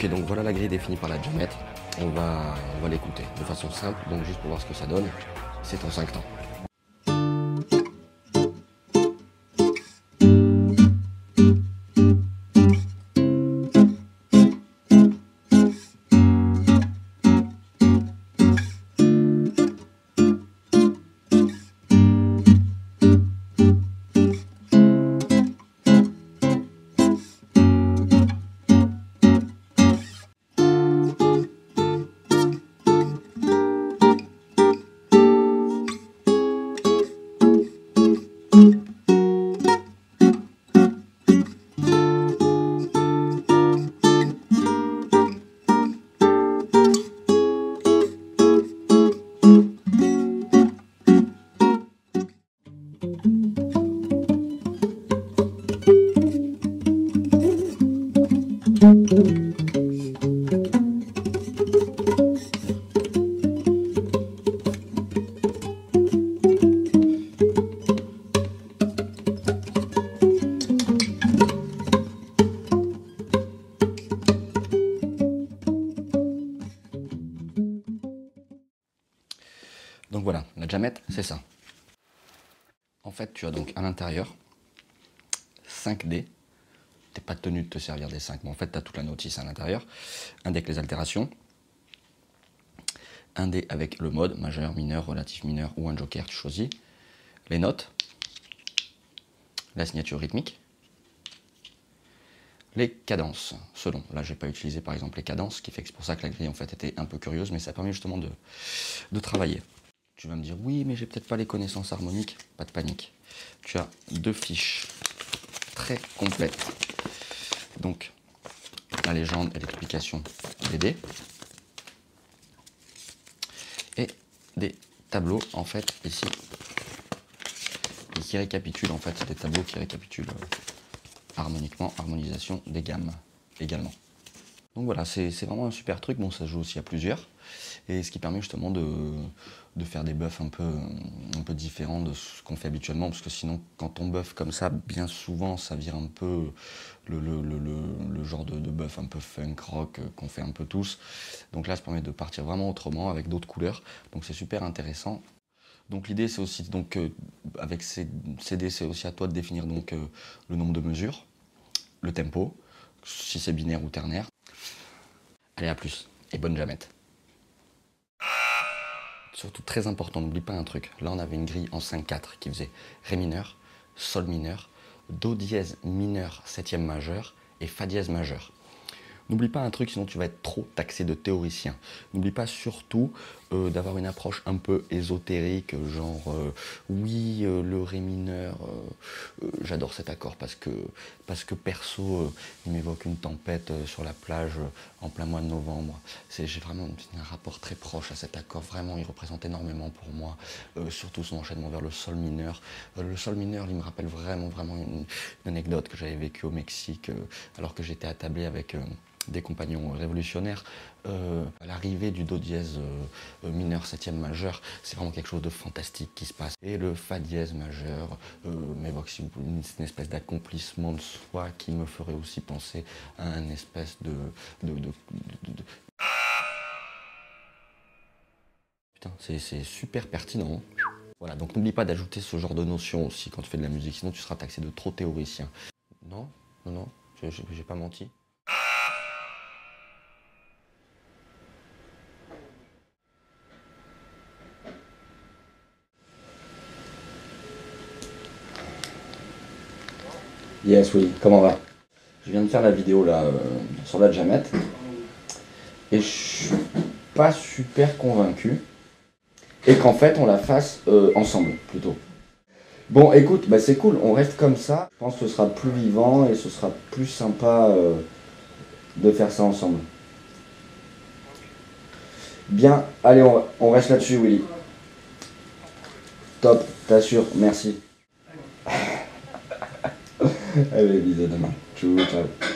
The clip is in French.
Ok, donc voilà la grille définie par la diamètre. On va, l'écouter de façon simple, donc juste pour voir ce que ça donne. C'est en 5 temps. Jamette, c'est ça. En fait, tu as donc à l'intérieur 5 dés. T'es pas tenu de te servir des 5, mais en fait, tu as toute la notice à l'intérieur. Un dé avec les altérations. Un dé avec le mode majeur, mineur, relatif mineur ou un joker, tu choisis. Les notes. La signature rythmique. Les cadences, selon. Là, j'ai pas utilisé par exemple les cadences, ce qui fait que c'est pour ça que la grille en fait était un peu curieuse, mais ça permet justement de travailler. Tu vas me dire, oui, mais j'ai peut-être pas les connaissances harmoniques. Pas de panique. Tu as deux fiches très complètes. Donc, la légende et l'explication des dés. Et des tableaux, en fait, ici, qui récapitulent, en fait, des tableaux qui récapitulent euh, harmoniquement, harmonisation des gammes également. Donc voilà, c'est vraiment un super truc. Bon, ça joue aussi à plusieurs. Et ce qui permet justement de, faire des buffs un peu, différents de ce qu'on fait habituellement. Parce que sinon, quand on buff comme ça, bien souvent, ça vire un peu le, genre de, de, buff un peu funk rock euh, qu'on fait un peu tous. Donc là, ça permet de partir vraiment autrement avec d'autres couleurs. Donc c'est super intéressant. Donc l'idée c'est aussi donc euh, avec ces CD c'est aussi à toi de définir donc euh, le nombre de mesures, le tempo, si c'est binaire ou ternaire. Allez à plus et bonne jamette. Surtout très important, n'oublie pas un truc. Là on avait une grille en 5-4 qui faisait Ré mineur, Sol mineur, Do dièse mineur septième majeur et Fa dièse majeur. N'oublie pas un truc, sinon tu vas être trop taxé de théoricien. N'oublie pas surtout euh, d'avoir une approche un peu ésotérique, genre euh, oui, euh, le ré mineur, j'adore cet accord parce que, parce que perso, il m'évoque une tempête sur la plage en plein mois de novembre. J'ai vraiment un rapport très proche à cet accord, vraiment, il représente énormément pour moi, surtout son enchaînement vers le sol mineur. le sol mineur, il me rappelle vraiment, vraiment une, une anecdote que j'avais vécue au Mexique alors que j'étais attablé avec des compagnons révolutionnaires, euh, l'arrivée du Do dièse euh, euh, mineur septième majeur, c'est vraiment quelque chose de fantastique qui se passe. Et le Fa dièse majeur euh, m'évoque une, une espèce d'accomplissement de soi qui me ferait aussi penser à une espèce de... de, Putain, c'est super pertinent. Voilà, donc n'oublie pas d'ajouter ce genre de notions aussi quand tu fais de la musique, sinon tu seras taxé de trop théoricien. Non, non, non, j'ai pas menti? Yes, oui, comment va? Je viens de faire la vidéo là euh, sur la jamette et je suis pas super convaincu et qu'en fait on la fasse euh, ensemble plutôt. Bon, écoute, bah, c'est cool, on reste comme ça. Je pense que ce sera plus vivant et ce sera plus sympa euh, de faire ça ensemble. Bien, allez, on, on reste là-dessus, Willy. Top, t'assures, merci. Allez, bisous demain. Ciao, ciao.